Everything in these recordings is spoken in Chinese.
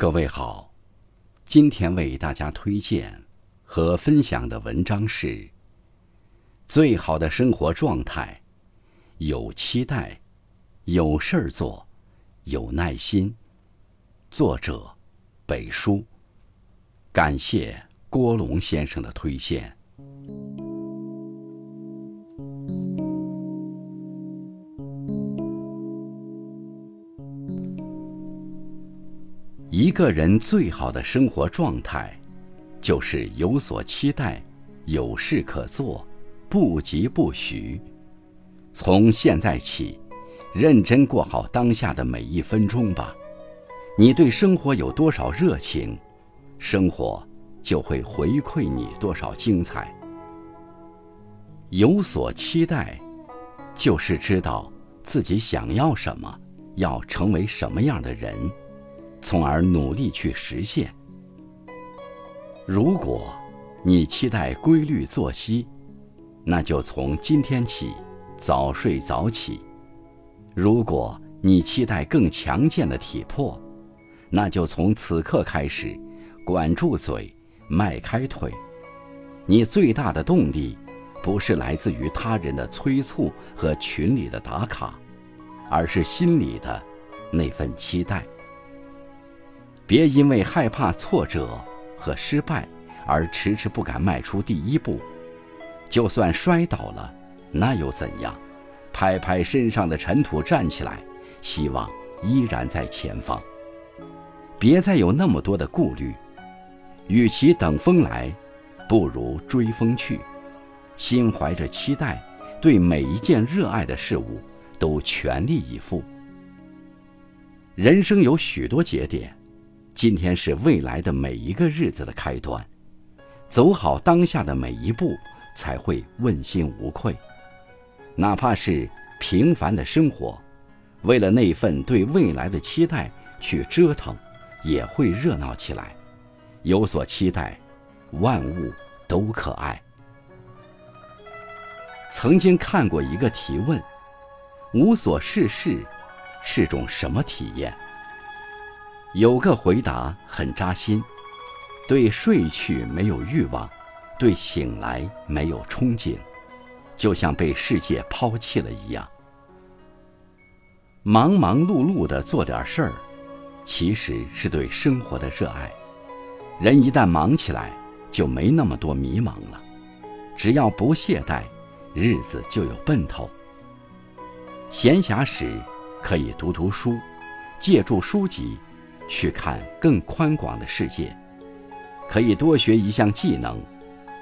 各位好，今天为大家推荐和分享的文章是《最好的生活状态：有期待，有事儿做，有耐心》。作者：北叔。感谢郭龙先生的推荐。一个人最好的生活状态，就是有所期待，有事可做，不急不徐。从现在起，认真过好当下的每一分钟吧。你对生活有多少热情，生活就会回馈你多少精彩。有所期待，就是知道自己想要什么，要成为什么样的人。从而努力去实现。如果你期待规律作息，那就从今天起早睡早起；如果你期待更强健的体魄，那就从此刻开始管住嘴，迈开腿。你最大的动力，不是来自于他人的催促和群里的打卡，而是心里的那份期待。别因为害怕挫折和失败而迟迟不敢迈出第一步，就算摔倒了，那又怎样？拍拍身上的尘土，站起来，希望依然在前方。别再有那么多的顾虑，与其等风来，不如追风去。心怀着期待，对每一件热爱的事物都全力以赴。人生有许多节点。今天是未来的每一个日子的开端，走好当下的每一步，才会问心无愧。哪怕是平凡的生活，为了那份对未来的期待去折腾，也会热闹起来。有所期待，万物都可爱。曾经看过一个提问：无所事事是种什么体验？有个回答很扎心：对睡去没有欲望，对醒来没有憧憬，就像被世界抛弃了一样。忙忙碌碌的做点事儿，其实是对生活的热爱。人一旦忙起来，就没那么多迷茫了。只要不懈怠，日子就有奔头。闲暇时可以读读书，借助书籍。去看更宽广的世界，可以多学一项技能。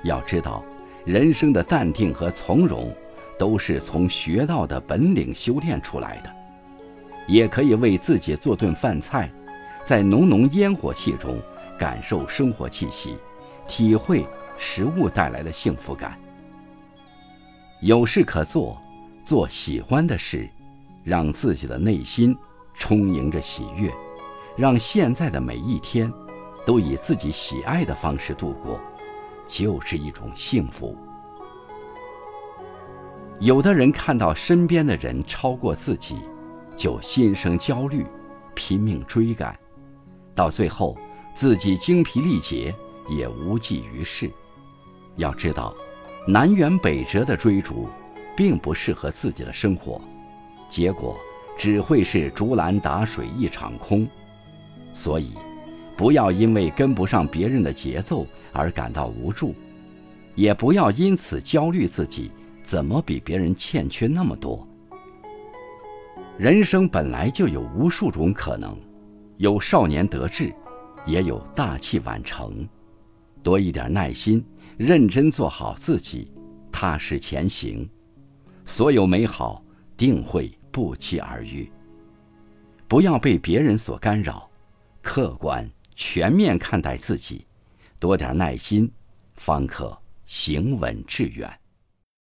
要知道，人生的淡定和从容，都是从学到的本领修炼出来的。也可以为自己做顿饭菜，在浓浓烟火气中感受生活气息，体会食物带来的幸福感。有事可做，做喜欢的事，让自己的内心充盈着喜悦。让现在的每一天，都以自己喜爱的方式度过，就是一种幸福。有的人看到身边的人超过自己，就心生焦虑，拼命追赶，到最后自己精疲力竭，也无济于事。要知道，南辕北辙的追逐，并不适合自己的生活，结果只会是竹篮打水一场空。所以，不要因为跟不上别人的节奏而感到无助，也不要因此焦虑自己怎么比别人欠缺那么多。人生本来就有无数种可能，有少年得志，也有大器晚成。多一点耐心，认真做好自己，踏实前行，所有美好定会不期而遇。不要被别人所干扰。客观全面看待自己，多点耐心，方可行稳致远。